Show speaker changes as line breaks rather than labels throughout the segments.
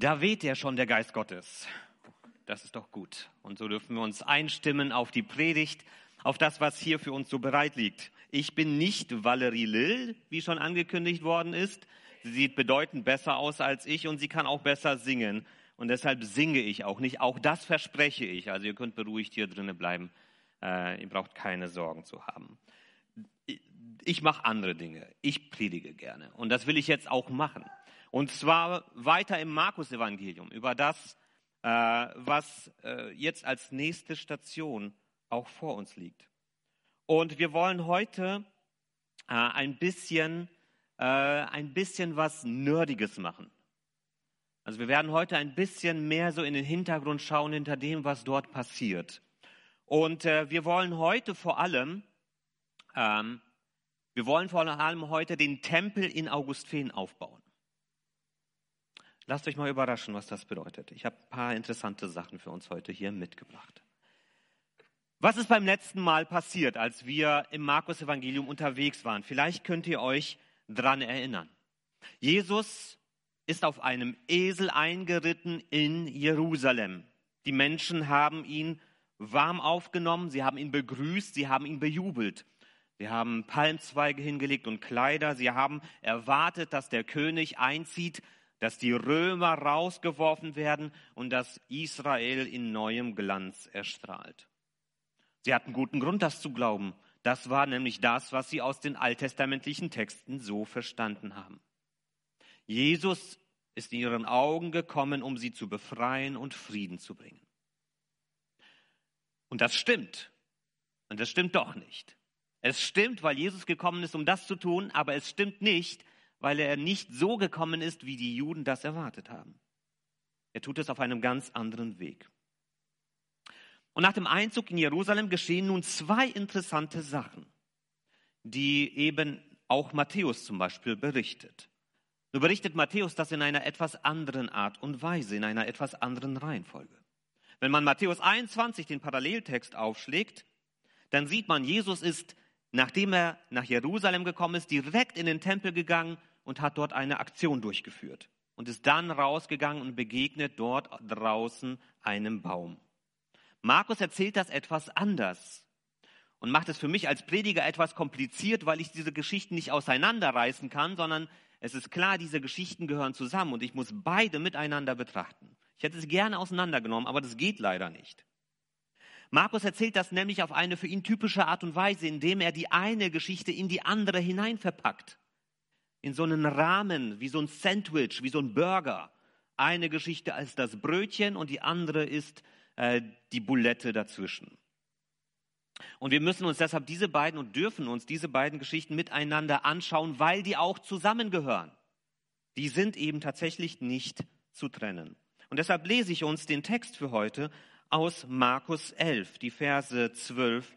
Da weht ja schon der Geist Gottes. Das ist doch gut. Und so dürfen wir uns einstimmen auf die Predigt, auf das, was hier für uns so bereit liegt. Ich bin nicht Valerie Lill, wie schon angekündigt worden ist. Sie sieht bedeutend besser aus als ich und sie kann auch besser singen. Und deshalb singe ich auch nicht. Auch das verspreche ich. Also ihr könnt beruhigt hier drinnen bleiben. Äh, ihr braucht keine Sorgen zu haben. Ich mache andere Dinge. Ich predige gerne. Und das will ich jetzt auch machen. Und zwar weiter im Markus-Evangelium über das, äh, was äh, jetzt als nächste Station auch vor uns liegt. Und wir wollen heute äh, ein bisschen, äh, ein bisschen was Nerdiges machen. Also wir werden heute ein bisschen mehr so in den Hintergrund schauen hinter dem, was dort passiert. Und äh, wir wollen heute vor allem, ähm, wir wollen vor allem heute den Tempel in Augustfehn aufbauen. Lasst euch mal überraschen, was das bedeutet. Ich habe ein paar interessante Sachen für uns heute hier mitgebracht. Was ist beim letzten Mal passiert, als wir im Markus-Evangelium unterwegs waren? Vielleicht könnt ihr euch dran erinnern. Jesus ist auf einem Esel eingeritten in Jerusalem. Die Menschen haben ihn warm aufgenommen, sie haben ihn begrüßt, sie haben ihn bejubelt. Sie haben Palmzweige hingelegt und Kleider, sie haben erwartet, dass der König einzieht, dass die Römer rausgeworfen werden und dass Israel in neuem Glanz erstrahlt. Sie hatten guten Grund, das zu glauben. Das war nämlich das, was sie aus den alttestamentlichen Texten so verstanden haben. Jesus ist in ihren Augen gekommen, um sie zu befreien und Frieden zu bringen. Und das stimmt. Und das stimmt doch nicht. Es stimmt, weil Jesus gekommen ist, um das zu tun, aber es stimmt nicht, weil er nicht so gekommen ist, wie die Juden das erwartet haben. Er tut es auf einem ganz anderen Weg. Und nach dem Einzug in Jerusalem geschehen nun zwei interessante Sachen, die eben auch Matthäus zum Beispiel berichtet. Nur berichtet Matthäus das in einer etwas anderen Art und Weise, in einer etwas anderen Reihenfolge. Wenn man Matthäus 21, den Paralleltext, aufschlägt, dann sieht man, Jesus ist, nachdem er nach Jerusalem gekommen ist, direkt in den Tempel gegangen und hat dort eine Aktion durchgeführt und ist dann rausgegangen und begegnet dort draußen einem Baum. Markus erzählt das etwas anders und macht es für mich als Prediger etwas kompliziert, weil ich diese Geschichten nicht auseinanderreißen kann, sondern es ist klar, diese Geschichten gehören zusammen und ich muss beide miteinander betrachten. Ich hätte es gerne auseinandergenommen, aber das geht leider nicht. Markus erzählt das nämlich auf eine für ihn typische Art und Weise, indem er die eine Geschichte in die andere hinein verpackt in so einen Rahmen, wie so ein Sandwich, wie so ein Burger. Eine Geschichte als das Brötchen und die andere ist äh, die Bulette dazwischen. Und wir müssen uns deshalb diese beiden und dürfen uns diese beiden Geschichten miteinander anschauen, weil die auch zusammengehören. Die sind eben tatsächlich nicht zu trennen. Und deshalb lese ich uns den Text für heute aus Markus 11, die Verse 12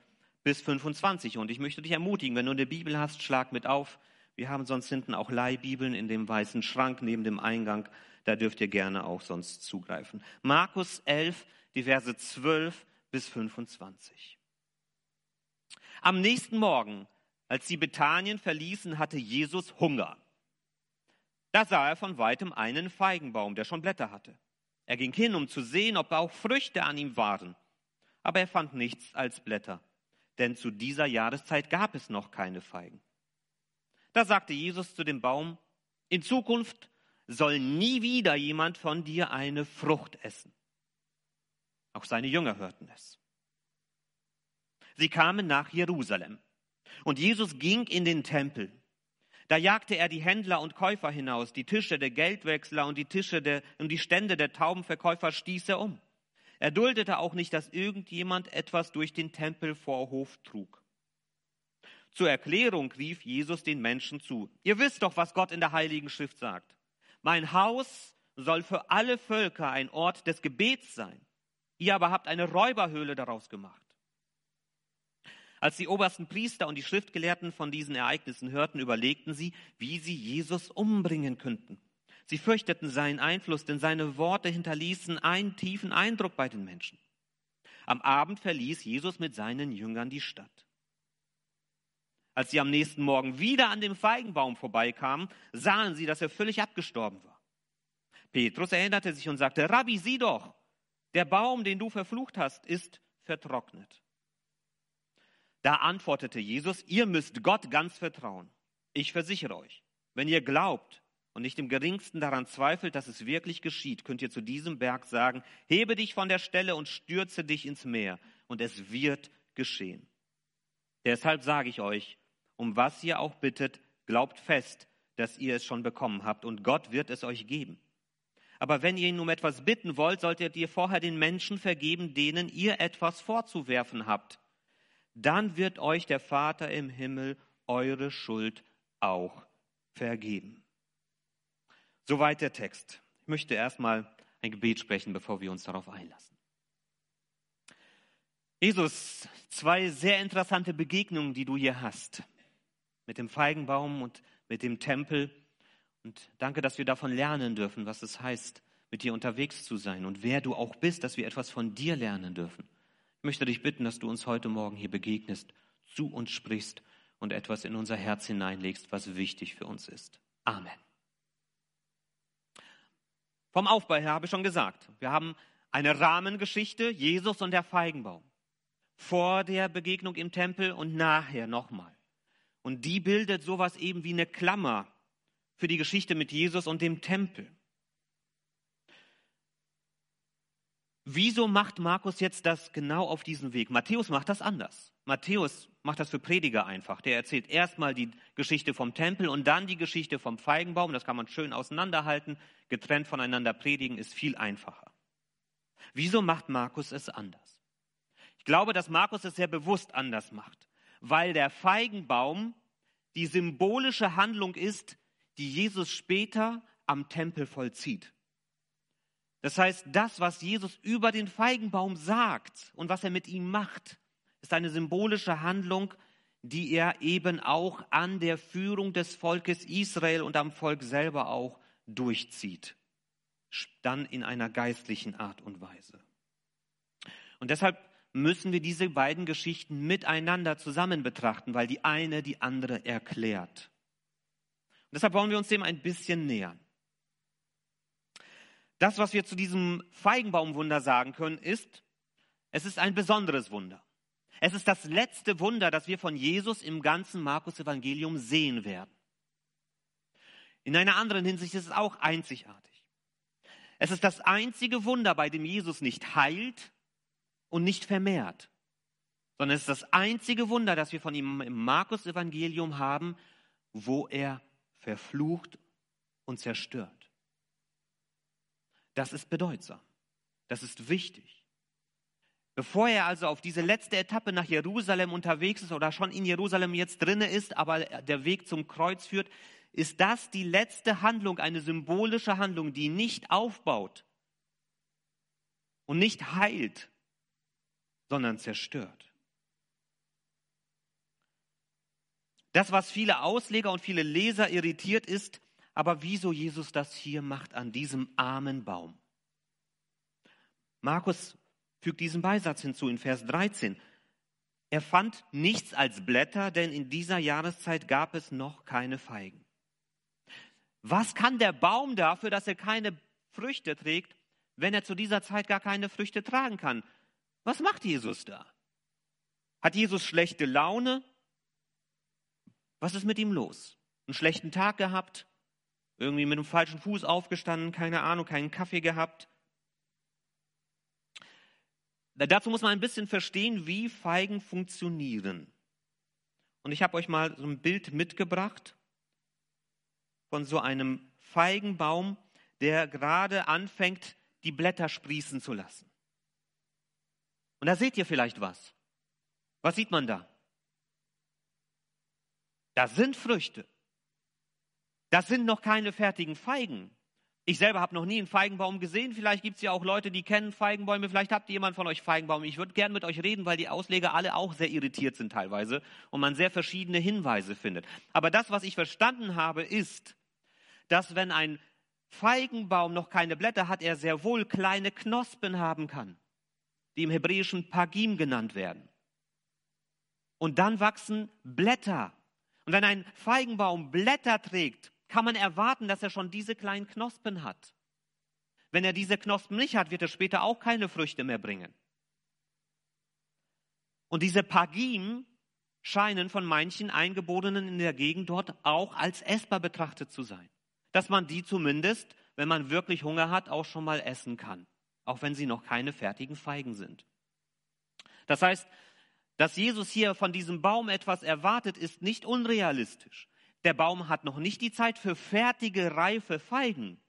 bis 25. Und ich möchte dich ermutigen, wenn du eine Bibel hast, schlag mit auf. Wir haben sonst hinten auch Leihbibeln in dem weißen Schrank neben dem Eingang. Da dürft ihr gerne auch sonst zugreifen. Markus 11, die Verse 12 bis 25. Am nächsten Morgen, als sie Bethanien verließen, hatte Jesus Hunger. Da sah er von weitem einen Feigenbaum, der schon Blätter hatte. Er ging hin, um zu sehen, ob auch Früchte an ihm waren. Aber er fand nichts als Blätter, denn zu dieser Jahreszeit gab es noch keine Feigen. Da sagte Jesus zu dem Baum, in Zukunft soll nie wieder jemand von dir eine Frucht essen. Auch seine Jünger hörten es. Sie kamen nach Jerusalem und Jesus ging in den Tempel. Da jagte er die Händler und Käufer hinaus, die Tische der Geldwechsler und die Tische der, und die Stände der Taubenverkäufer stieß er um. Er duldete auch nicht, dass irgendjemand etwas durch den Tempelvorhof trug. Zur Erklärung rief Jesus den Menschen zu. Ihr wisst doch, was Gott in der Heiligen Schrift sagt. Mein Haus soll für alle Völker ein Ort des Gebets sein. Ihr aber habt eine Räuberhöhle daraus gemacht. Als die obersten Priester und die Schriftgelehrten von diesen Ereignissen hörten, überlegten sie, wie sie Jesus umbringen könnten. Sie fürchteten seinen Einfluss, denn seine Worte hinterließen einen tiefen Eindruck bei den Menschen. Am Abend verließ Jesus mit seinen Jüngern die Stadt. Als sie am nächsten Morgen wieder an dem Feigenbaum vorbeikamen, sahen sie, dass er völlig abgestorben war. Petrus erinnerte sich und sagte, Rabbi, sieh doch, der Baum, den du verflucht hast, ist vertrocknet. Da antwortete Jesus, ihr müsst Gott ganz vertrauen. Ich versichere euch, wenn ihr glaubt und nicht im geringsten daran zweifelt, dass es wirklich geschieht, könnt ihr zu diesem Berg sagen, hebe dich von der Stelle und stürze dich ins Meer, und es wird geschehen. Deshalb sage ich euch, um was ihr auch bittet, glaubt fest, dass ihr es schon bekommen habt, und Gott wird es euch geben. Aber wenn ihr ihn um etwas bitten wollt, solltet ihr vorher den Menschen vergeben, denen ihr etwas vorzuwerfen habt. Dann wird euch der Vater im Himmel eure Schuld auch vergeben. Soweit der Text. Ich möchte erstmal ein Gebet sprechen, bevor wir uns darauf einlassen. Jesus, zwei sehr interessante Begegnungen, die du hier hast. Mit dem Feigenbaum und mit dem Tempel. Und danke, dass wir davon lernen dürfen, was es heißt, mit dir unterwegs zu sein und wer du auch bist, dass wir etwas von dir lernen dürfen. Ich möchte dich bitten, dass du uns heute Morgen hier begegnest, zu uns sprichst und etwas in unser Herz hineinlegst, was wichtig für uns ist. Amen. Vom Aufbau her habe ich schon gesagt, wir haben eine Rahmengeschichte, Jesus und der Feigenbaum. Vor der Begegnung im Tempel und nachher nochmal. Und die bildet sowas eben wie eine Klammer für die Geschichte mit Jesus und dem Tempel. Wieso macht Markus jetzt das genau auf diesem Weg? Matthäus macht das anders. Matthäus macht das für Prediger einfach. Der erzählt erstmal die Geschichte vom Tempel und dann die Geschichte vom Feigenbaum. Das kann man schön auseinanderhalten. Getrennt voneinander predigen ist viel einfacher. Wieso macht Markus es anders? Ich glaube, dass Markus es sehr bewusst anders macht, weil der Feigenbaum die symbolische Handlung ist, die Jesus später am Tempel vollzieht. Das heißt, das, was Jesus über den Feigenbaum sagt und was er mit ihm macht, ist eine symbolische Handlung, die er eben auch an der Führung des Volkes Israel und am Volk selber auch durchzieht. Dann in einer geistlichen Art und Weise. Und deshalb müssen wir diese beiden Geschichten miteinander zusammen betrachten, weil die eine die andere erklärt. Und deshalb wollen wir uns dem ein bisschen nähern. Das, was wir zu diesem Feigenbaumwunder sagen können, ist, es ist ein besonderes Wunder. Es ist das letzte Wunder, das wir von Jesus im ganzen Markus-Evangelium sehen werden. In einer anderen Hinsicht ist es auch einzigartig. Es ist das einzige Wunder, bei dem Jesus nicht heilt und nicht vermehrt, sondern es ist das einzige Wunder, das wir von ihm im Markus-Evangelium haben, wo er verflucht und zerstört. Das ist bedeutsam. Das ist wichtig. Bevor er also auf diese letzte Etappe nach Jerusalem unterwegs ist oder schon in Jerusalem jetzt drinne ist, aber der Weg zum Kreuz führt, ist das die letzte Handlung, eine symbolische Handlung, die nicht aufbaut und nicht heilt, sondern zerstört. Das, was viele Ausleger und viele Leser irritiert, ist, aber wieso Jesus das hier macht an diesem armen Baum. Markus fügt diesen Beisatz hinzu in Vers 13. Er fand nichts als Blätter, denn in dieser Jahreszeit gab es noch keine Feigen. Was kann der Baum dafür, dass er keine Früchte trägt, wenn er zu dieser Zeit gar keine Früchte tragen kann? Was macht Jesus da? Hat Jesus schlechte Laune? Was ist mit ihm los? Einen schlechten Tag gehabt? irgendwie mit dem falschen Fuß aufgestanden, keine Ahnung, keinen Kaffee gehabt. Dazu muss man ein bisschen verstehen, wie Feigen funktionieren. Und ich habe euch mal so ein Bild mitgebracht von so einem Feigenbaum, der gerade anfängt, die Blätter sprießen zu lassen. Und da seht ihr vielleicht was. Was sieht man da? Da sind Früchte. Das sind noch keine fertigen Feigen. Ich selber habe noch nie einen Feigenbaum gesehen. Vielleicht gibt es ja auch Leute, die kennen Feigenbäume. Vielleicht habt ihr jemand von euch Feigenbaum. Ich würde gerne mit euch reden, weil die Ausleger alle auch sehr irritiert sind teilweise und man sehr verschiedene Hinweise findet. Aber das, was ich verstanden habe, ist, dass wenn ein Feigenbaum noch keine Blätter hat, er sehr wohl kleine Knospen haben kann, die im Hebräischen Pagim genannt werden. Und dann wachsen Blätter. Und wenn ein Feigenbaum Blätter trägt, kann man erwarten, dass er schon diese kleinen Knospen hat. Wenn er diese Knospen nicht hat, wird er später auch keine Früchte mehr bringen. Und diese Pagim scheinen von manchen Eingeborenen in der Gegend dort auch als essbar betrachtet zu sein. Dass man die zumindest, wenn man wirklich Hunger hat, auch schon mal essen kann. Auch wenn sie noch keine fertigen Feigen sind. Das heißt, dass Jesus hier von diesem Baum etwas erwartet, ist nicht unrealistisch. Der Baum hat noch nicht die Zeit für fertige, reife Feigen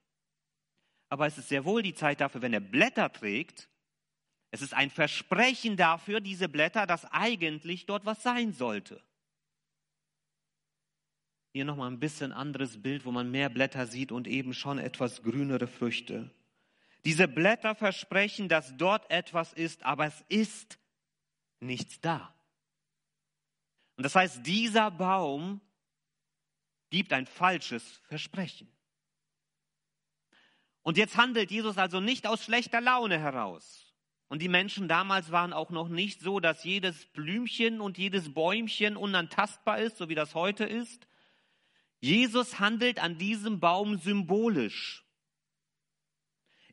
aber es ist sehr wohl die Zeit dafür, wenn er Blätter trägt. Es ist ein Versprechen dafür, diese Blätter, dass eigentlich dort was sein sollte. Hier nochmal ein bisschen anderes Bild, wo man mehr Blätter sieht und eben schon etwas grünere Früchte. Diese Blätter versprechen, dass dort etwas ist, aber es ist nichts da. Und das heißt, dieser Baum gibt ein falsches Versprechen. Und jetzt handelt Jesus also nicht aus schlechter Laune heraus. Und die Menschen damals waren auch noch nicht so, dass jedes Blümchen und jedes Bäumchen unantastbar ist, so wie das heute ist. Jesus handelt an diesem Baum symbolisch.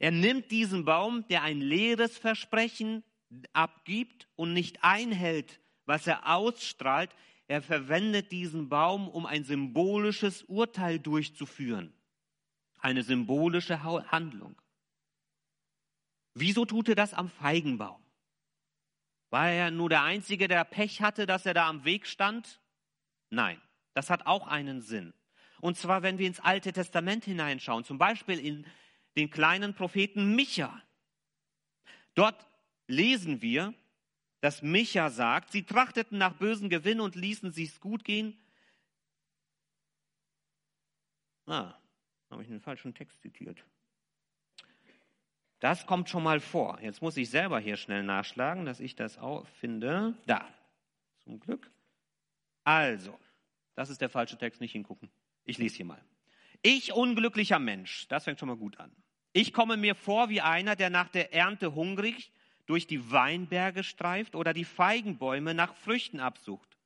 Er nimmt diesen Baum, der ein leeres Versprechen abgibt und nicht einhält, was er ausstrahlt. Er verwendet diesen Baum, um ein symbolisches Urteil durchzuführen eine symbolische Handlung. Wieso tut er das am Feigenbaum? War er nur der Einzige, der Pech hatte, dass er da am Weg stand? Nein, das hat auch einen Sinn. Und zwar, wenn wir ins Alte Testament hineinschauen, zum Beispiel in den kleinen Propheten Micha. Dort lesen wir, dass Micha sagt, sie trachteten nach bösen Gewinn und ließen sich's gut gehen. Ah, habe ich einen falschen Text zitiert. Das kommt schon mal vor. Jetzt muss ich selber hier schnell nachschlagen, dass ich das auch finde. Da, zum Glück. Also, das ist der falsche Text, nicht hingucken. Ich lese hier mal. Ich unglücklicher Mensch, das fängt schon mal gut an. Ich komme mir vor wie einer, der nach der Ernte hungrig durch die Weinberge streift oder die Feigenbäume nach Früchten absucht.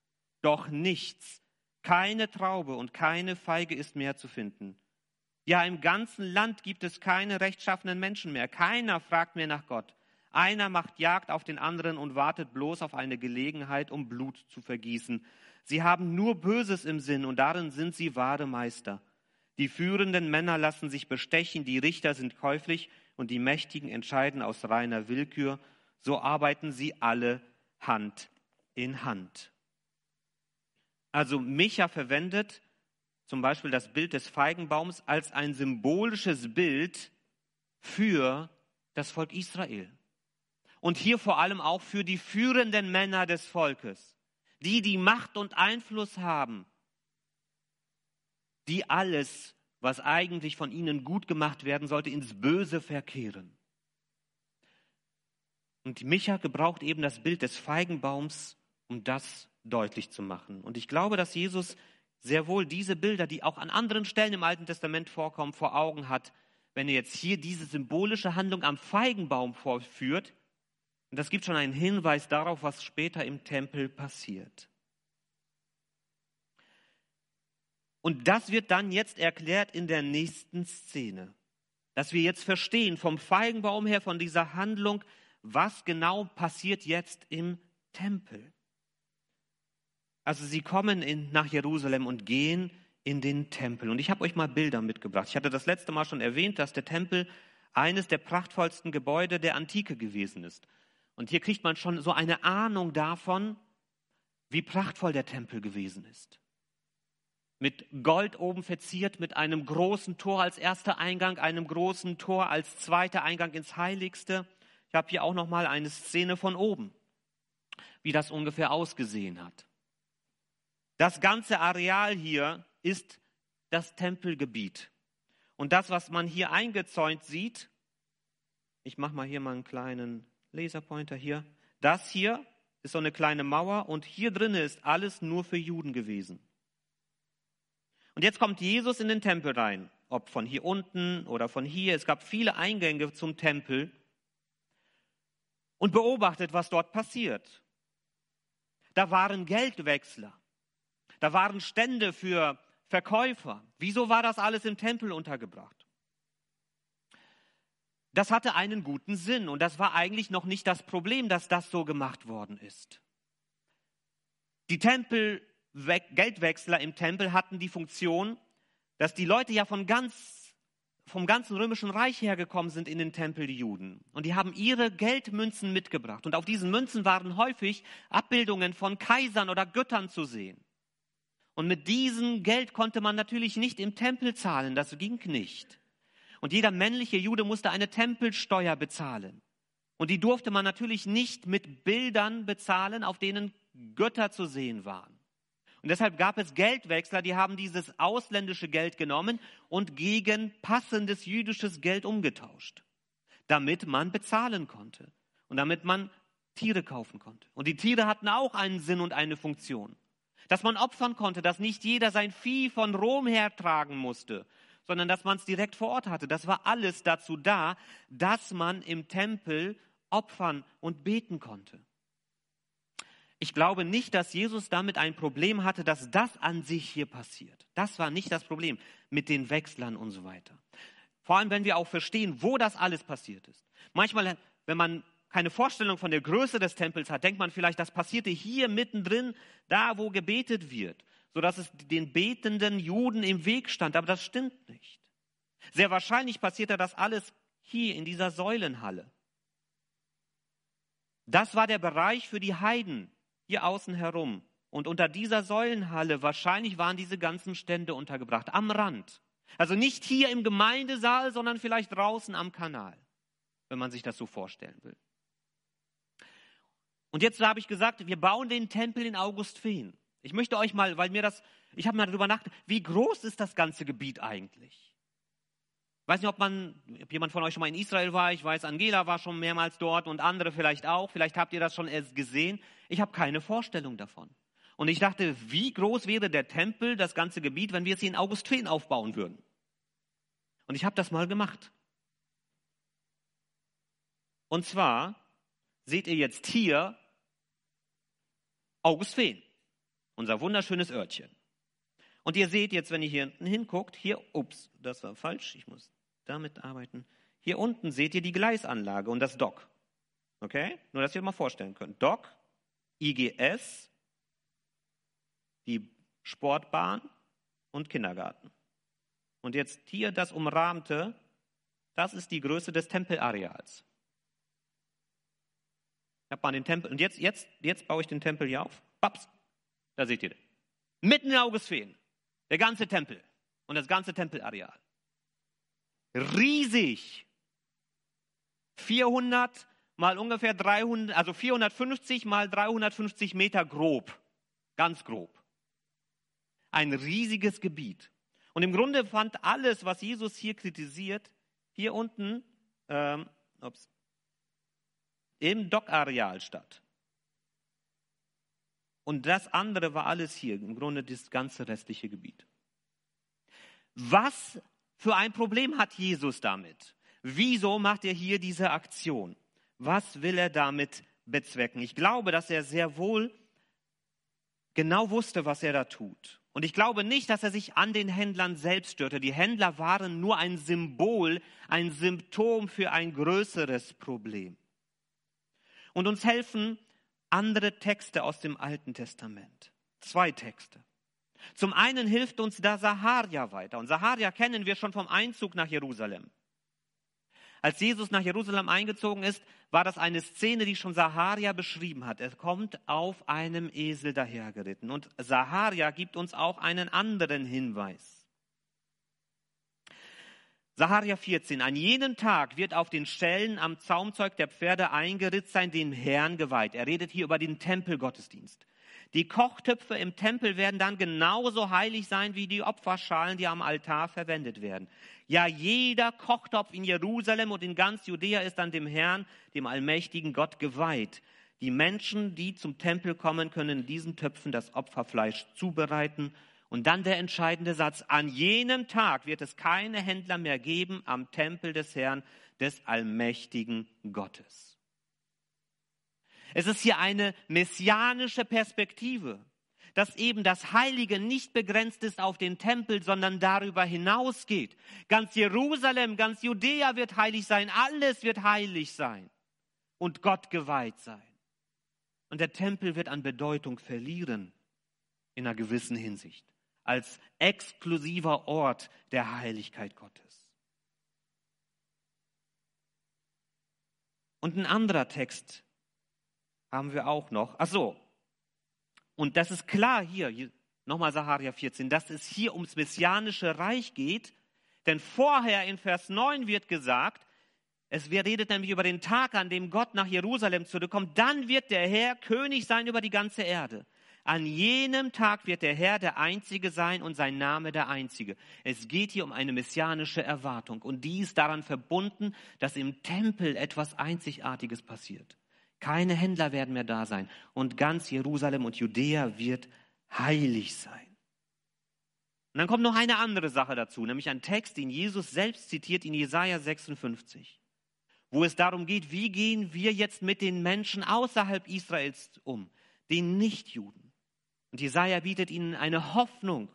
Doch nichts, keine Traube und keine Feige ist mehr zu finden. Ja, im ganzen Land gibt es keine rechtschaffenen Menschen mehr. Keiner fragt mehr nach Gott. Einer macht Jagd auf den anderen und wartet bloß auf eine Gelegenheit, um Blut zu vergießen. Sie haben nur Böses im Sinn und darin sind sie wahre Meister. Die führenden Männer lassen sich bestechen, die Richter sind käuflich und die Mächtigen entscheiden aus reiner Willkür. So arbeiten sie alle Hand in Hand. Also Micha verwendet zum Beispiel das Bild des Feigenbaums als ein symbolisches Bild für das Volk Israel. Und hier vor allem auch für die führenden Männer des Volkes, die die Macht und Einfluss haben, die alles, was eigentlich von ihnen gut gemacht werden sollte, ins Böse verkehren. Und Micha gebraucht eben das Bild des Feigenbaums, um das deutlich zu machen. Und ich glaube, dass Jesus sehr wohl diese Bilder, die auch an anderen Stellen im Alten Testament vorkommen, vor Augen hat, wenn er jetzt hier diese symbolische Handlung am Feigenbaum vorführt. Und das gibt schon einen Hinweis darauf, was später im Tempel passiert. Und das wird dann jetzt erklärt in der nächsten Szene. Dass wir jetzt verstehen vom Feigenbaum her, von dieser Handlung, was genau passiert jetzt im Tempel. Also sie kommen in, nach Jerusalem und gehen in den Tempel. Und ich habe euch mal Bilder mitgebracht. Ich hatte das letzte Mal schon erwähnt, dass der Tempel eines der prachtvollsten Gebäude der Antike gewesen ist. Und hier kriegt man schon so eine Ahnung davon, wie prachtvoll der Tempel gewesen ist. Mit Gold oben verziert, mit einem großen Tor als erster Eingang, einem großen Tor als zweiter Eingang ins Heiligste. Ich habe hier auch noch mal eine Szene von oben, wie das ungefähr ausgesehen hat. Das ganze Areal hier ist das Tempelgebiet. Und das, was man hier eingezäunt sieht, ich mache mal hier mal einen kleinen Laserpointer hier, das hier ist so eine kleine Mauer und hier drinnen ist alles nur für Juden gewesen. Und jetzt kommt Jesus in den Tempel rein, ob von hier unten oder von hier. Es gab viele Eingänge zum Tempel und beobachtet, was dort passiert. Da waren Geldwechsler. Da waren Stände für Verkäufer. Wieso war das alles im Tempel untergebracht? das hatte einen guten Sinn und das war eigentlich noch nicht das Problem, dass das so gemacht worden ist. Die Tempel, Geldwechsler im Tempel hatten die Funktion, dass die Leute ja von ganz, vom ganzen römischen Reich hergekommen sind in den Tempel, die Juden. Und die haben ihre Geldmünzen mitgebracht. Und auf diesen Münzen waren häufig Abbildungen von Kaisern oder Göttern zu sehen. Und mit diesem Geld konnte man natürlich nicht im Tempel zahlen, das ging nicht. Und jeder männliche Jude musste eine Tempelsteuer bezahlen. Und die durfte man natürlich nicht mit Bildern bezahlen, auf denen Götter zu sehen waren. Und deshalb gab es Geldwechsler, die haben dieses ausländische Geld genommen und gegen passendes jüdisches Geld umgetauscht, damit man bezahlen konnte und damit man Tiere kaufen konnte. Und die Tiere hatten auch einen Sinn und eine Funktion. Dass man opfern konnte, dass nicht jeder sein Vieh von Rom hertragen musste, sondern dass man es direkt vor Ort hatte. Das war alles dazu da, dass man im Tempel opfern und beten konnte. Ich glaube nicht, dass Jesus damit ein Problem hatte, dass das an sich hier passiert. Das war nicht das Problem mit den Wechslern und so weiter. Vor allem, wenn wir auch verstehen, wo das alles passiert ist. Manchmal, wenn man keine Vorstellung von der Größe des Tempels hat, denkt man vielleicht, das passierte hier mittendrin, da wo gebetet wird, sodass es den betenden Juden im Weg stand. Aber das stimmt nicht. Sehr wahrscheinlich passierte das alles hier in dieser Säulenhalle. Das war der Bereich für die Heiden hier außen herum. Und unter dieser Säulenhalle, wahrscheinlich waren diese ganzen Stände untergebracht, am Rand. Also nicht hier im Gemeindesaal, sondern vielleicht draußen am Kanal, wenn man sich das so vorstellen will. Und jetzt habe ich gesagt, wir bauen den Tempel in Augustfehn. Ich möchte euch mal, weil mir das, ich habe mal darüber nachgedacht, wie groß ist das ganze Gebiet eigentlich? Ich weiß nicht, ob man, ob jemand von euch schon mal in Israel war. Ich weiß, Angela war schon mehrmals dort und andere vielleicht auch. Vielleicht habt ihr das schon erst gesehen. Ich habe keine Vorstellung davon. Und ich dachte, wie groß wäre der Tempel, das ganze Gebiet, wenn wir es hier in Augustfehn aufbauen würden? Und ich habe das mal gemacht. Und zwar seht ihr jetzt hier Augustfehn, unser wunderschönes Örtchen. Und ihr seht jetzt, wenn ihr hier hinten hinguckt, hier, ups, das war falsch, ich muss damit arbeiten. Hier unten seht ihr die Gleisanlage und das Dock. Okay? Nur, dass ihr mal vorstellen könnt. Dock, IGS, die Sportbahn und Kindergarten. Und jetzt hier das umrahmte, das ist die Größe des Tempelareals. Ich habe mal den Tempel, und jetzt, jetzt, jetzt baue ich den Tempel hier auf. Paps, da seht ihr den. Mitten in Augustfehn. Der ganze Tempel und das ganze Tempelareal. Riesig. 400 mal ungefähr 300, also 450 mal 350 Meter grob. Ganz grob. Ein riesiges Gebiet. Und im Grunde fand alles, was Jesus hier kritisiert, hier unten ähm, ups, im Dockareal statt. Und das andere war alles hier, im Grunde das ganze restliche Gebiet. Was für ein Problem hat Jesus damit? Wieso macht er hier diese Aktion? Was will er damit bezwecken? Ich glaube, dass er sehr wohl genau wusste, was er da tut. Und ich glaube nicht, dass er sich an den Händlern selbst störte. Die Händler waren nur ein Symbol, ein Symptom für ein größeres Problem. Und uns helfen andere Texte aus dem Alten Testament. Zwei Texte. Zum einen hilft uns da Saharia weiter. Und Saharia kennen wir schon vom Einzug nach Jerusalem. Als Jesus nach Jerusalem eingezogen ist, war das eine Szene, die schon Saharia beschrieben hat. Er kommt auf einem Esel dahergeritten. Und Saharia gibt uns auch einen anderen Hinweis. Saharia 14. An jenem Tag wird auf den Schellen am Zaumzeug der Pferde eingeritzt sein, dem Herrn geweiht. Er redet hier über den Tempelgottesdienst. Die Kochtöpfe im Tempel werden dann genauso heilig sein wie die Opferschalen, die am Altar verwendet werden. Ja, jeder Kochtopf in Jerusalem und in ganz Judäa ist an dem Herrn, dem allmächtigen Gott geweiht. Die Menschen, die zum Tempel kommen, können in diesen Töpfen das Opferfleisch zubereiten. Und dann der entscheidende Satz. An jenem Tag wird es keine Händler mehr geben am Tempel des Herrn, des allmächtigen Gottes. Es ist hier eine messianische Perspektive. dass eben das Heilige nicht begrenzt ist auf den Tempel, sondern darüber hinausgeht. Ganz Jerusalem, ganz Judäa wird heilig sein, alles wird heilig sein und Gott geweiht sein. Und der Tempel wird an Bedeutung verlieren in einer gewissen Hinsicht, als exklusiver Ort der Heiligkeit Gottes. Und ein anderer Text haben wir auch noch. Ach so, und das ist klar hier, nochmal Saharia 14, dass es hier ums messianische Reich geht. Denn vorher in Vers 9 wird gesagt, es redet nämlich über den Tag, an dem Gott nach Jerusalem zurückkommt. Dann wird der Herr König sein über die ganze Erde. An jenem Tag wird der Herr der Einzige sein und sein Name der Einzige. Es geht hier um eine messianische Erwartung und die ist daran verbunden, dass im Tempel etwas Einzigartiges passiert. Keine Händler werden mehr da sein. Und ganz Jerusalem und Judäa wird heilig sein. Und dann kommt noch eine andere Sache dazu, nämlich ein Text, den Jesus selbst zitiert in Jesaja 56, wo es darum geht, wie gehen wir jetzt mit den Menschen außerhalb Israels um, den Nichtjuden. Und Jesaja bietet ihnen eine Hoffnung,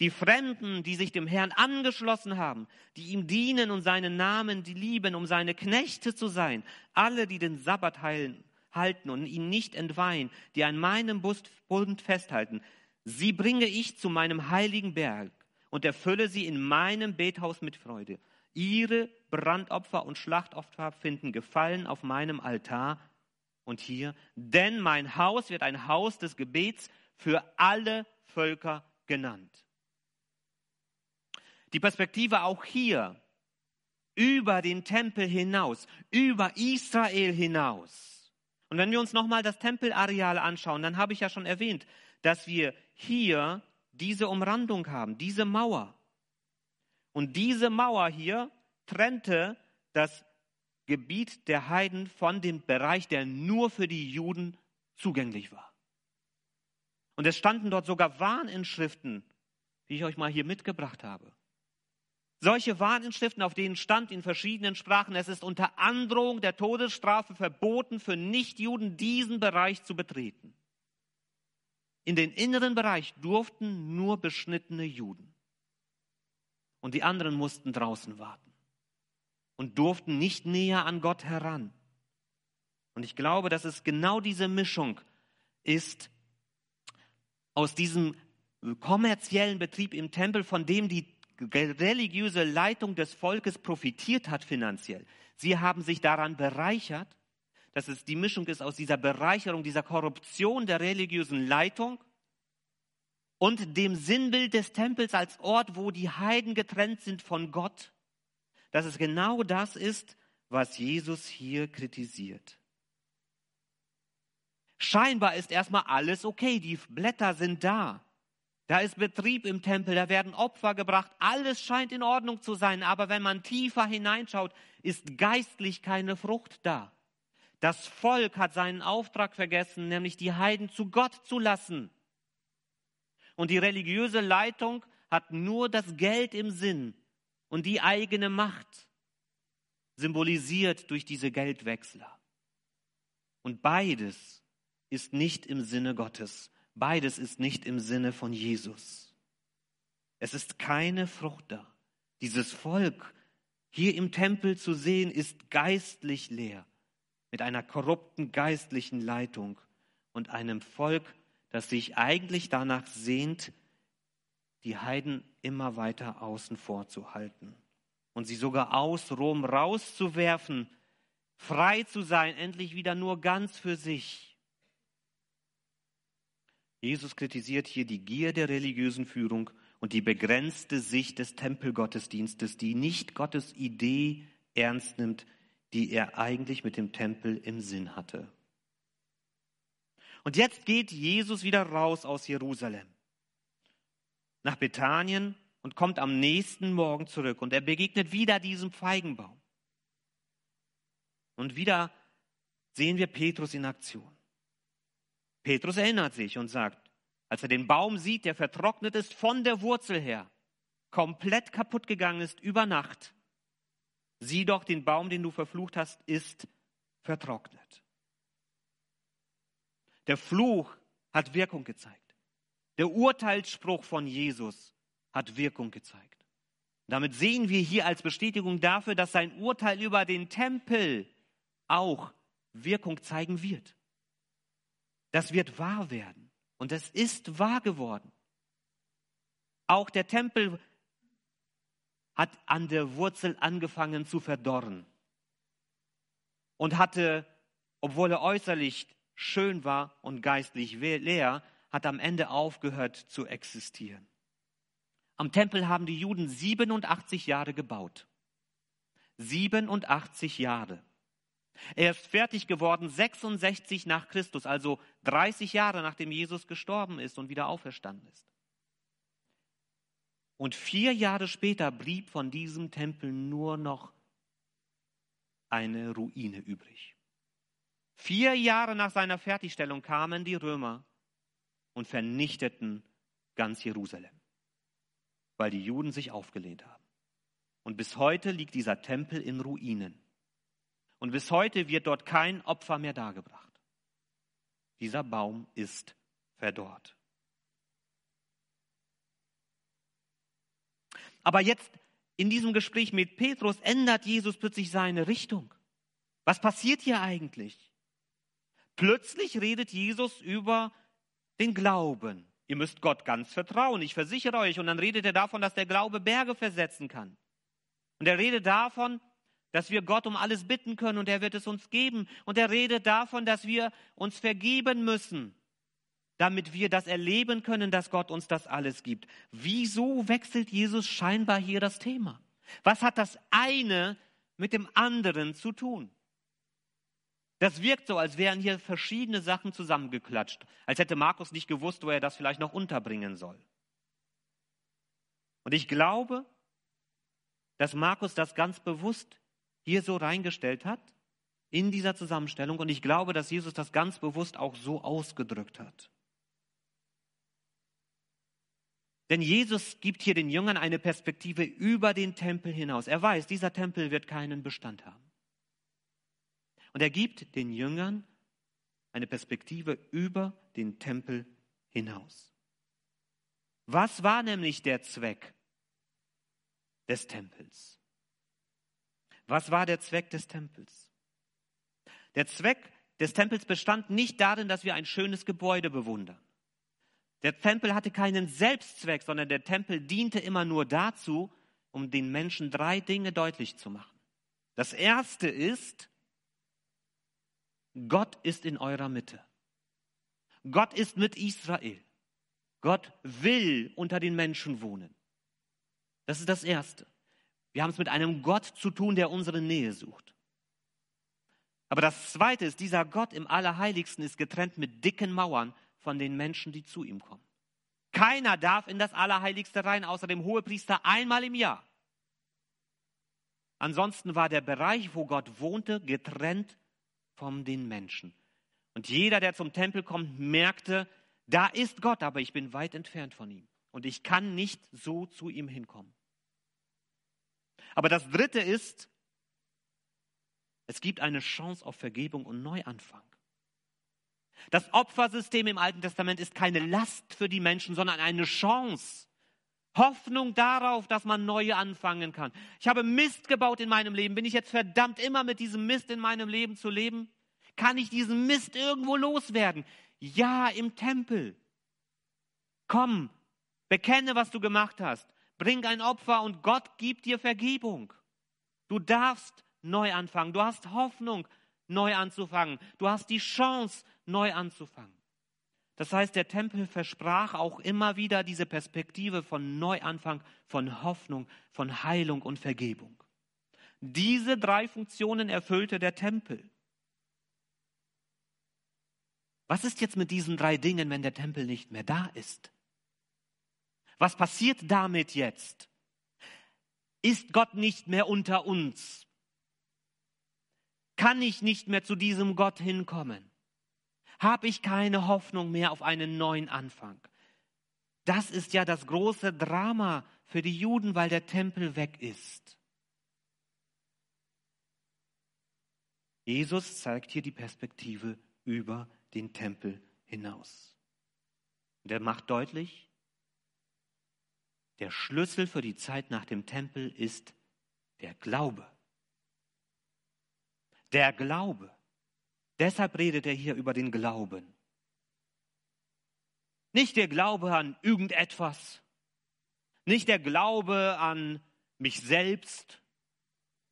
die Fremden, die sich dem Herrn angeschlossen haben, die ihm dienen und seinen Namen die lieben, um seine Knechte zu sein, alle, die den Sabbat heilen, halten und ihn nicht entweihen, die an meinem Bund festhalten, sie bringe ich zu meinem heiligen Berg und erfülle sie in meinem Bethaus mit Freude. Ihre Brandopfer und Schlachtopfer finden Gefallen auf meinem Altar. Und hier, denn mein Haus wird ein Haus des Gebets für alle Völker genannt die Perspektive auch hier über den Tempel hinaus, über Israel hinaus. Und wenn wir uns nochmal das Tempelareal anschauen, dann habe ich ja schon erwähnt, dass wir hier diese Umrandung haben, diese Mauer. Und diese Mauer hier trennte das Gebiet der Heiden von dem Bereich, der nur für die Juden zugänglich war. Und es standen dort sogar Warninschriften, wie ich euch mal hier mitgebracht habe. Solche Warninschriften, auf denen stand in verschiedenen Sprachen, es ist unter Androhung der Todesstrafe verboten, für Nichtjuden diesen Bereich zu betreten. In den inneren Bereich durften nur beschnittene Juden. Und die anderen mussten draußen warten und durften nicht näher an Gott heran. Und ich glaube, dass es genau diese Mischung ist aus diesem kommerziellen Betrieb im Tempel, von dem die religiöse Leitung des Volkes profitiert hat finanziell. Sie haben sich daran bereichert, dass es die Mischung ist aus dieser Bereicherung, dieser Korruption der religiösen Leitung und dem Sinnbild des Tempels als Ort, wo die Heiden getrennt sind von Gott, dass es genau das ist, was Jesus hier kritisiert. Scheinbar ist erstmal alles okay, die Blätter sind da. Da ist Betrieb im Tempel, da werden Opfer gebracht, alles scheint in Ordnung zu sein, aber wenn man tiefer hineinschaut, ist geistlich keine Frucht da. Das Volk hat seinen Auftrag vergessen, nämlich die Heiden zu Gott zu lassen. Und die religiöse Leitung hat nur das Geld im Sinn und die eigene Macht, symbolisiert durch diese Geldwechsler. Und beides ist nicht im Sinne Gottes. Beides ist nicht im Sinne von Jesus. Es ist keine Frucht da. Dieses Volk hier im Tempel zu sehen, ist geistlich leer, mit einer korrupten geistlichen Leitung und einem Volk, das sich eigentlich danach sehnt, die Heiden immer weiter außen vor zu halten und sie sogar aus Rom rauszuwerfen, frei zu sein, endlich wieder nur ganz für sich. Jesus kritisiert hier die Gier der religiösen Führung und die begrenzte Sicht des Tempelgottesdienstes, die nicht Gottes Idee ernst nimmt, die er eigentlich mit dem Tempel im Sinn hatte. Und jetzt geht Jesus wieder raus aus Jerusalem nach Bethanien und kommt am nächsten Morgen zurück und er begegnet wieder diesem Feigenbaum. Und wieder sehen wir Petrus in Aktion. Petrus erinnert sich und sagt, als er den Baum sieht, der vertrocknet ist von der Wurzel her, komplett kaputt gegangen ist über Nacht, sieh doch, den Baum, den du verflucht hast, ist vertrocknet. Der Fluch hat Wirkung gezeigt. Der Urteilsspruch von Jesus hat Wirkung gezeigt. Damit sehen wir hier als Bestätigung dafür, dass sein Urteil über den Tempel auch Wirkung zeigen wird. Das wird wahr werden. Und es ist wahr geworden. Auch der Tempel hat an der Wurzel angefangen zu verdorren und hatte, obwohl er äußerlich schön war und geistlich leer, hat am Ende aufgehört zu existieren. Am Tempel haben die Juden 87 Jahre gebaut. 87 Jahre. Er ist fertig geworden 66 nach Christus, also 30 Jahre nachdem Jesus gestorben ist und wieder auferstanden ist. Und vier Jahre später blieb von diesem Tempel nur noch eine Ruine übrig. Vier Jahre nach seiner Fertigstellung kamen die Römer und vernichteten ganz Jerusalem, weil die Juden sich aufgelehnt haben. Und bis heute liegt dieser Tempel in Ruinen. Und bis heute wird dort kein Opfer mehr dargebracht. Dieser Baum ist verdorrt. Aber jetzt in diesem Gespräch mit Petrus ändert Jesus plötzlich seine Richtung. Was passiert hier eigentlich? Plötzlich redet Jesus über den Glauben. Ihr müsst Gott ganz vertrauen, ich versichere euch. Und dann redet er davon, dass der Glaube Berge versetzen kann. Und er redet davon, dass wir Gott um alles bitten können und er wird es uns geben. Und er redet davon, dass wir uns vergeben müssen, damit wir das erleben können, dass Gott uns das alles gibt. Wieso wechselt Jesus scheinbar hier das Thema? Was hat das eine mit dem anderen zu tun? Das wirkt so, als wären hier verschiedene Sachen zusammengeklatscht, als hätte Markus nicht gewusst, wo er das vielleicht noch unterbringen soll. Und ich glaube, dass Markus das ganz bewusst hier so reingestellt hat in dieser Zusammenstellung. Und ich glaube, dass Jesus das ganz bewusst auch so ausgedrückt hat. Denn Jesus gibt hier den Jüngern eine Perspektive über den Tempel hinaus. Er weiß, dieser Tempel wird keinen Bestand haben. Und er gibt den Jüngern eine Perspektive über den Tempel hinaus. Was war nämlich der Zweck des Tempels? Was war der Zweck des Tempels? Der Zweck des Tempels bestand nicht darin, dass wir ein schönes Gebäude bewundern. Der Tempel hatte keinen Selbstzweck, sondern der Tempel diente immer nur dazu, um den Menschen drei Dinge deutlich zu machen. Das erste ist, Gott ist in eurer Mitte. Gott ist mit Israel. Gott will unter den Menschen wohnen. Das ist das Erste. Wir haben es mit einem Gott zu tun, der unsere Nähe sucht. Aber das Zweite ist, dieser Gott im Allerheiligsten ist getrennt mit dicken Mauern von den Menschen, die zu ihm kommen. Keiner darf in das Allerheiligste rein, außer dem Hohepriester einmal im Jahr. Ansonsten war der Bereich, wo Gott wohnte, getrennt von den Menschen. Und jeder, der zum Tempel kommt, merkte, da ist Gott, aber ich bin weit entfernt von ihm. Und ich kann nicht so zu ihm hinkommen. Aber das Dritte ist, es gibt eine Chance auf Vergebung und Neuanfang. Das Opfersystem im Alten Testament ist keine Last für die Menschen, sondern eine Chance. Hoffnung darauf, dass man neu anfangen kann. Ich habe Mist gebaut in meinem Leben. Bin ich jetzt verdammt, immer mit diesem Mist in meinem Leben zu leben? Kann ich diesen Mist irgendwo loswerden? Ja, im Tempel. Komm, bekenne, was du gemacht hast. Bring ein Opfer und Gott gibt dir Vergebung. Du darfst neu anfangen. Du hast Hoffnung, neu anzufangen. Du hast die Chance, neu anzufangen. Das heißt, der Tempel versprach auch immer wieder diese Perspektive von Neuanfang, von Hoffnung, von Heilung und Vergebung. Diese drei Funktionen erfüllte der Tempel. Was ist jetzt mit diesen drei Dingen, wenn der Tempel nicht mehr da ist? Was passiert damit jetzt? Ist Gott nicht mehr unter uns? Kann ich nicht mehr zu diesem Gott hinkommen? Habe ich keine Hoffnung mehr auf einen neuen Anfang? Das ist ja das große Drama für die Juden, weil der Tempel weg ist. Jesus zeigt hier die Perspektive über den Tempel hinaus. Und er macht deutlich, der Schlüssel für die Zeit nach dem Tempel ist der Glaube. Der Glaube. Deshalb redet er hier über den Glauben. Nicht der Glaube an irgendetwas, nicht der Glaube an mich selbst,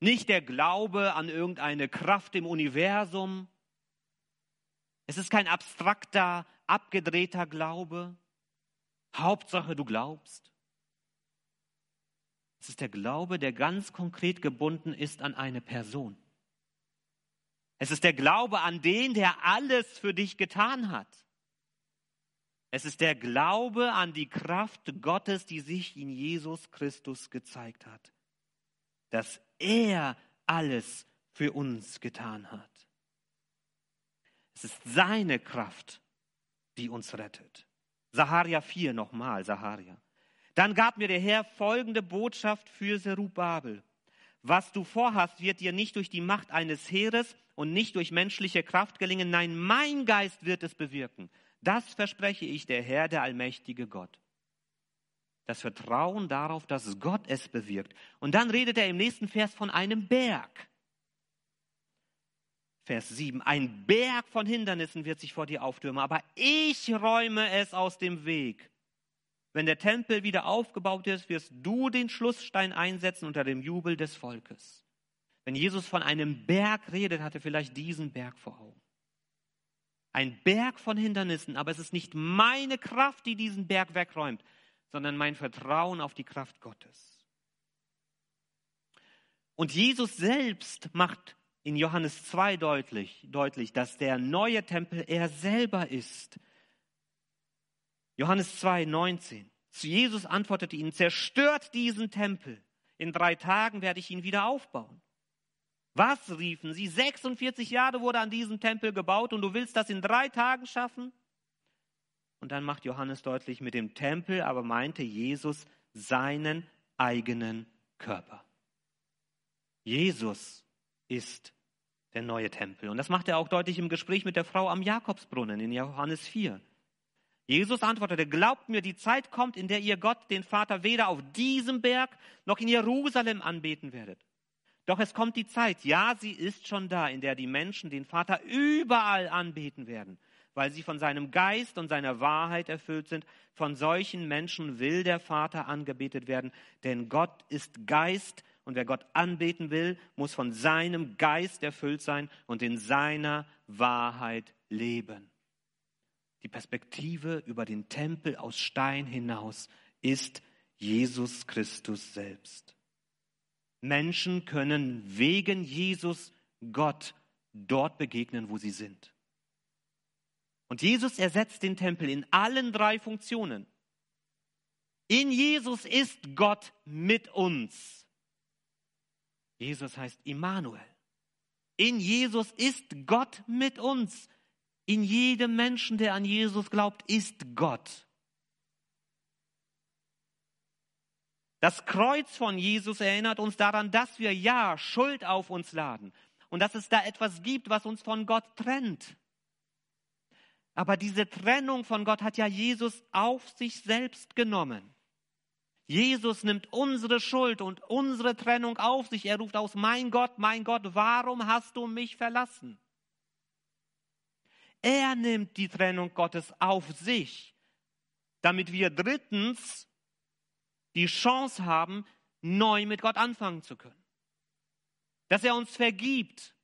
nicht der Glaube an irgendeine Kraft im Universum. Es ist kein abstrakter, abgedrehter Glaube. Hauptsache, du glaubst. Es ist der Glaube, der ganz konkret gebunden ist an eine Person. Es ist der Glaube an den, der alles für dich getan hat. Es ist der Glaube an die Kraft Gottes, die sich in Jesus Christus gezeigt hat, dass er alles für uns getan hat. Es ist seine Kraft, die uns rettet. Saharia 4 nochmal, Saharia. Dann gab mir der Herr folgende Botschaft für Zerubabel. Was du vorhast, wird dir nicht durch die Macht eines Heeres und nicht durch menschliche Kraft gelingen. Nein, mein Geist wird es bewirken. Das verspreche ich der Herr, der allmächtige Gott. Das Vertrauen darauf, dass Gott es bewirkt. Und dann redet er im nächsten Vers von einem Berg. Vers 7. Ein Berg von Hindernissen wird sich vor dir auftürmen, aber ich räume es aus dem Weg. Wenn der Tempel wieder aufgebaut ist, wirst du den Schlussstein einsetzen unter dem Jubel des Volkes. Wenn Jesus von einem Berg redet, hat er vielleicht diesen Berg vor Augen. Ein Berg von Hindernissen, aber es ist nicht meine Kraft, die diesen Berg wegräumt, sondern mein Vertrauen auf die Kraft Gottes. Und Jesus selbst macht in Johannes 2 deutlich, deutlich, dass der neue Tempel er selber ist. Johannes 2, 19. Jesus antwortete ihnen, zerstört diesen Tempel. In drei Tagen werde ich ihn wieder aufbauen. Was riefen sie? 46 Jahre wurde an diesem Tempel gebaut und du willst das in drei Tagen schaffen? Und dann macht Johannes deutlich, mit dem Tempel aber meinte Jesus seinen eigenen Körper. Jesus ist der neue Tempel. Und das macht er auch deutlich im Gespräch mit der Frau am Jakobsbrunnen in Johannes 4. Jesus antwortete, glaubt mir, die Zeit kommt, in der ihr Gott, den Vater, weder auf diesem Berg noch in Jerusalem anbeten werdet. Doch es kommt die Zeit, ja, sie ist schon da, in der die Menschen den Vater überall anbeten werden, weil sie von seinem Geist und seiner Wahrheit erfüllt sind. Von solchen Menschen will der Vater angebetet werden, denn Gott ist Geist und wer Gott anbeten will, muss von seinem Geist erfüllt sein und in seiner Wahrheit leben. Die Perspektive über den Tempel aus Stein hinaus ist Jesus Christus selbst. Menschen können wegen Jesus Gott dort begegnen, wo sie sind. Und Jesus ersetzt den Tempel in allen drei Funktionen. In Jesus ist Gott mit uns. Jesus heißt Immanuel. In Jesus ist Gott mit uns. In jedem Menschen, der an Jesus glaubt, ist Gott. Das Kreuz von Jesus erinnert uns daran, dass wir ja Schuld auf uns laden und dass es da etwas gibt, was uns von Gott trennt. Aber diese Trennung von Gott hat ja Jesus auf sich selbst genommen. Jesus nimmt unsere Schuld und unsere Trennung auf sich. Er ruft aus, mein Gott, mein Gott, warum hast du mich verlassen? Er nimmt die Trennung Gottes auf sich, damit wir drittens die Chance haben, neu mit Gott anfangen zu können. Dass er uns vergibt,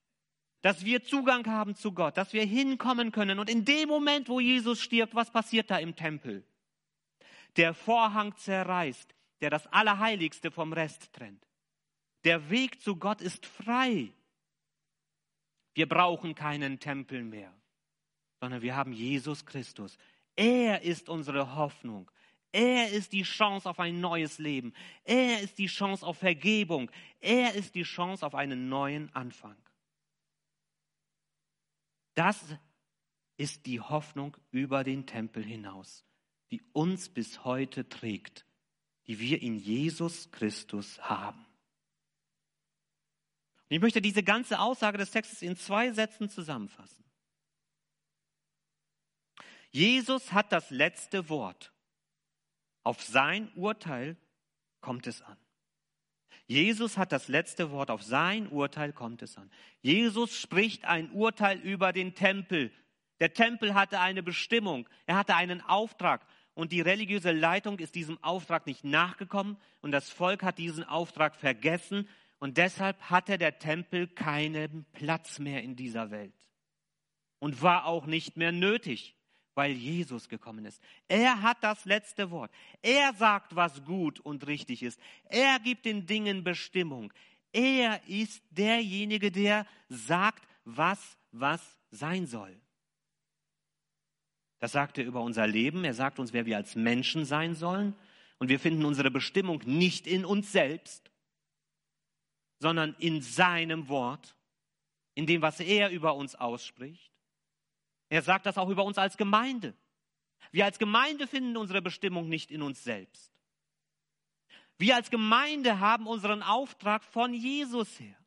dass wir Zugang haben zu Gott, dass wir hinkommen können. Und in dem Moment, wo Jesus stirbt, was passiert da im Tempel? Der Vorhang zerreißt, der das Allerheiligste vom Rest trennt. Der Weg zu Gott ist frei. Wir brauchen keinen Tempel mehr sondern wir haben Jesus Christus. Er ist unsere Hoffnung. Er ist die Chance auf ein neues Leben. Er ist die Chance auf Vergebung. Er ist die Chance auf einen neuen Anfang. Das ist die Hoffnung über den Tempel hinaus, die uns bis heute trägt, die wir in Jesus Christus haben. Und ich möchte diese ganze Aussage des Textes in zwei Sätzen zusammenfassen. Jesus hat das letzte Wort. Auf sein Urteil kommt es an. Jesus hat das letzte Wort. Auf sein Urteil kommt es an. Jesus spricht ein Urteil über den Tempel. Der Tempel hatte eine Bestimmung. Er hatte einen Auftrag. Und die religiöse Leitung ist diesem Auftrag nicht nachgekommen. Und das Volk hat diesen Auftrag vergessen. Und deshalb hatte der Tempel keinen Platz mehr in dieser Welt. Und war auch nicht mehr nötig weil Jesus gekommen ist. Er hat das letzte Wort. Er sagt, was gut und richtig ist. Er gibt den Dingen Bestimmung. Er ist derjenige, der sagt, was was sein soll. Das sagt er über unser Leben. Er sagt uns, wer wir als Menschen sein sollen. Und wir finden unsere Bestimmung nicht in uns selbst, sondern in seinem Wort, in dem, was er über uns ausspricht. Er sagt das auch über uns als Gemeinde. Wir als Gemeinde finden unsere Bestimmung nicht in uns selbst. Wir als Gemeinde haben unseren Auftrag von Jesus her.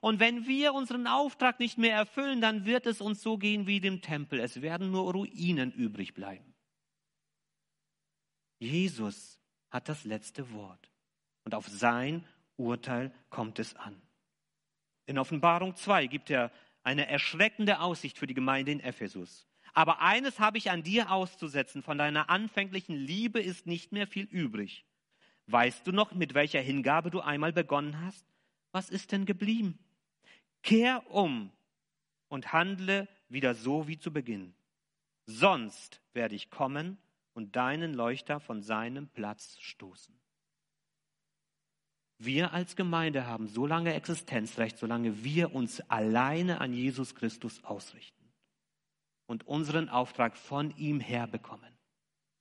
Und wenn wir unseren Auftrag nicht mehr erfüllen, dann wird es uns so gehen wie dem Tempel. Es werden nur Ruinen übrig bleiben. Jesus hat das letzte Wort. Und auf sein Urteil kommt es an. In Offenbarung 2 gibt er eine erschreckende Aussicht für die Gemeinde in Ephesus. Aber eines habe ich an dir auszusetzen, von deiner anfänglichen Liebe ist nicht mehr viel übrig. Weißt du noch, mit welcher Hingabe du einmal begonnen hast? Was ist denn geblieben? Kehr um und handle wieder so wie zu Beginn. Sonst werde ich kommen und deinen Leuchter von seinem Platz stoßen. Wir als Gemeinde haben so lange Existenzrecht, solange wir uns alleine an Jesus Christus ausrichten und unseren Auftrag von ihm her bekommen,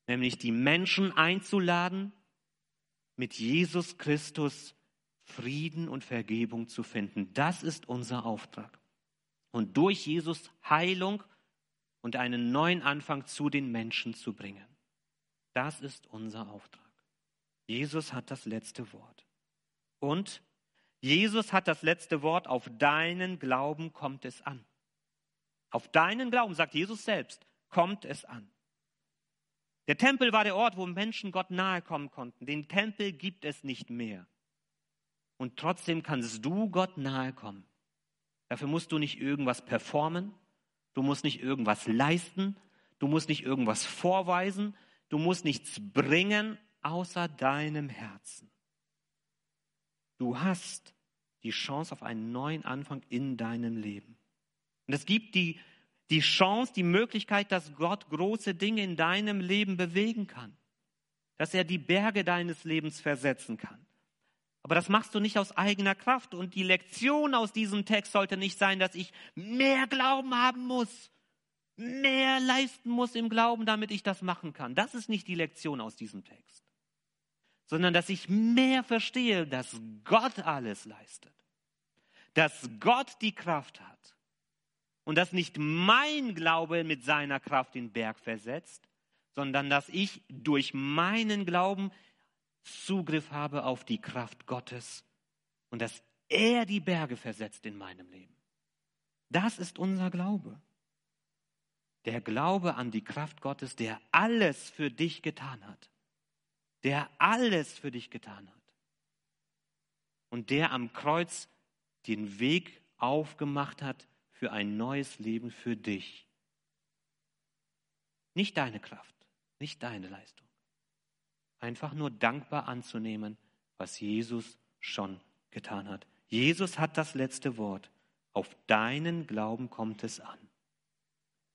nämlich die Menschen einzuladen, mit Jesus Christus Frieden und Vergebung zu finden. Das ist unser Auftrag. Und durch Jesus Heilung und einen neuen Anfang zu den Menschen zu bringen. Das ist unser Auftrag. Jesus hat das letzte Wort. Und Jesus hat das letzte Wort, auf deinen Glauben kommt es an. Auf deinen Glauben, sagt Jesus selbst, kommt es an. Der Tempel war der Ort, wo Menschen Gott nahe kommen konnten. Den Tempel gibt es nicht mehr. Und trotzdem kannst du Gott nahe kommen. Dafür musst du nicht irgendwas performen, du musst nicht irgendwas leisten, du musst nicht irgendwas vorweisen, du musst nichts bringen außer deinem Herzen. Du hast die Chance auf einen neuen Anfang in deinem Leben. Und es gibt die, die Chance, die Möglichkeit, dass Gott große Dinge in deinem Leben bewegen kann. Dass er die Berge deines Lebens versetzen kann. Aber das machst du nicht aus eigener Kraft. Und die Lektion aus diesem Text sollte nicht sein, dass ich mehr Glauben haben muss, mehr leisten muss im Glauben, damit ich das machen kann. Das ist nicht die Lektion aus diesem Text sondern dass ich mehr verstehe, dass Gott alles leistet, dass Gott die Kraft hat und dass nicht mein Glaube mit seiner Kraft den Berg versetzt, sondern dass ich durch meinen Glauben Zugriff habe auf die Kraft Gottes und dass er die Berge versetzt in meinem Leben. Das ist unser Glaube. Der Glaube an die Kraft Gottes, der alles für dich getan hat der alles für dich getan hat und der am Kreuz den Weg aufgemacht hat für ein neues Leben für dich. Nicht deine Kraft, nicht deine Leistung. Einfach nur dankbar anzunehmen, was Jesus schon getan hat. Jesus hat das letzte Wort. Auf deinen Glauben kommt es an.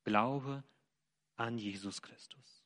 Glaube an Jesus Christus.